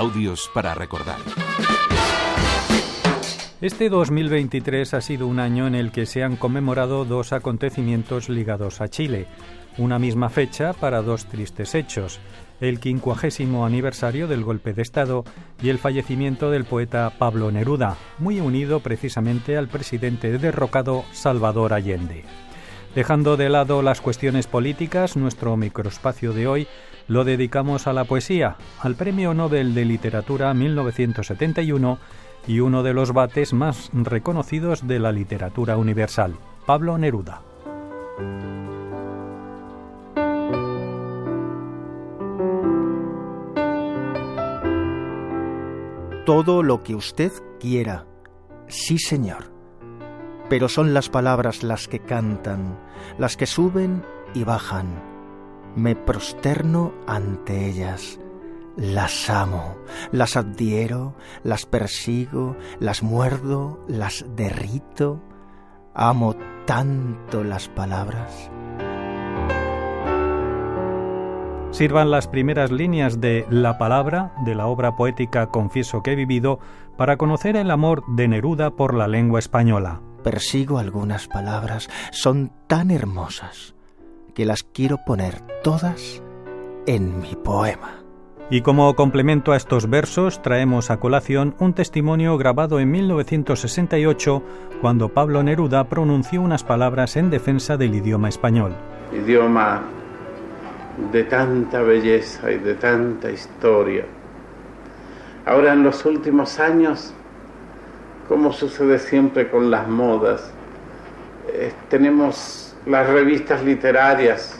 Audios para recordar. Este 2023 ha sido un año en el que se han conmemorado dos acontecimientos ligados a Chile, una misma fecha para dos tristes hechos, el quincuagésimo aniversario del golpe de Estado y el fallecimiento del poeta Pablo Neruda, muy unido precisamente al presidente derrocado Salvador Allende. Dejando de lado las cuestiones políticas, nuestro microespacio de hoy lo dedicamos a la poesía, al Premio Nobel de Literatura 1971 y uno de los bates más reconocidos de la literatura universal, Pablo Neruda. Todo lo que usted quiera. Sí, señor. Pero son las palabras las que cantan, las que suben y bajan. Me prosterno ante ellas las amo, las adhiero, las persigo, las muerdo, las derrito. Amo tanto las palabras. Sirvan las primeras líneas de La palabra de la obra poética Confieso que he vivido para conocer el amor de Neruda por la lengua española. Persigo algunas palabras, son tan hermosas que las quiero poner todas en mi poema. Y como complemento a estos versos traemos a colación un testimonio grabado en 1968 cuando Pablo Neruda pronunció unas palabras en defensa del idioma español. Idioma de tanta belleza y de tanta historia. Ahora en los últimos años, como sucede siempre con las modas, eh, tenemos las revistas literarias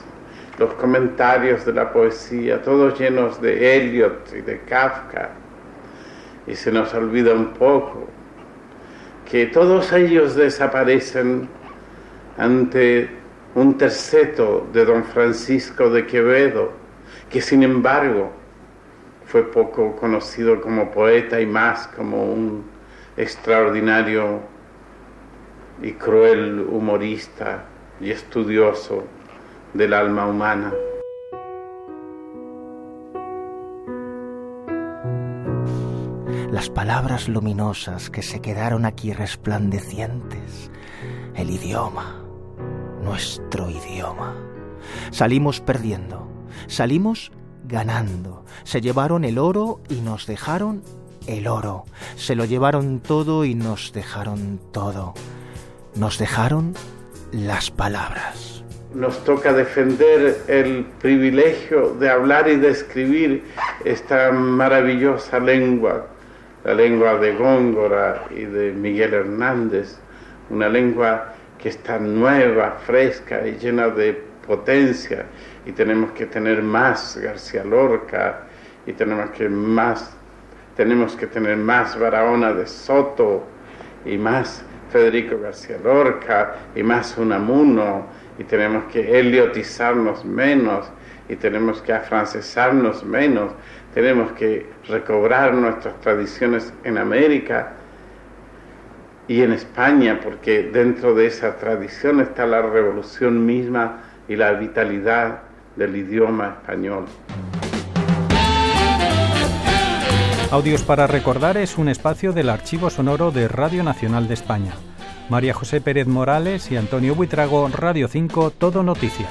los comentarios de la poesía, todos llenos de Eliot y de Kafka, y se nos olvida un poco que todos ellos desaparecen ante un terceto de don Francisco de Quevedo, que sin embargo fue poco conocido como poeta y más como un extraordinario y cruel humorista y estudioso del alma humana. Las palabras luminosas que se quedaron aquí resplandecientes, el idioma, nuestro idioma. Salimos perdiendo, salimos ganando. Se llevaron el oro y nos dejaron el oro. Se lo llevaron todo y nos dejaron todo. Nos dejaron las palabras nos toca defender el privilegio de hablar y de escribir esta maravillosa lengua, la lengua de Góngora y de Miguel Hernández, una lengua que está nueva, fresca y llena de potencia y tenemos que tener más García Lorca y tenemos que más tenemos que tener más Barahona de Soto y más Federico García Lorca y más Unamuno y tenemos que heliotizarnos menos y tenemos que afrancesarnos menos, tenemos que recobrar nuestras tradiciones en América y en España, porque dentro de esa tradición está la revolución misma y la vitalidad del idioma español. Audios para recordar es un espacio del archivo sonoro de Radio Nacional de España. María José Pérez Morales y Antonio Buitrago, Radio 5, Todo Noticias.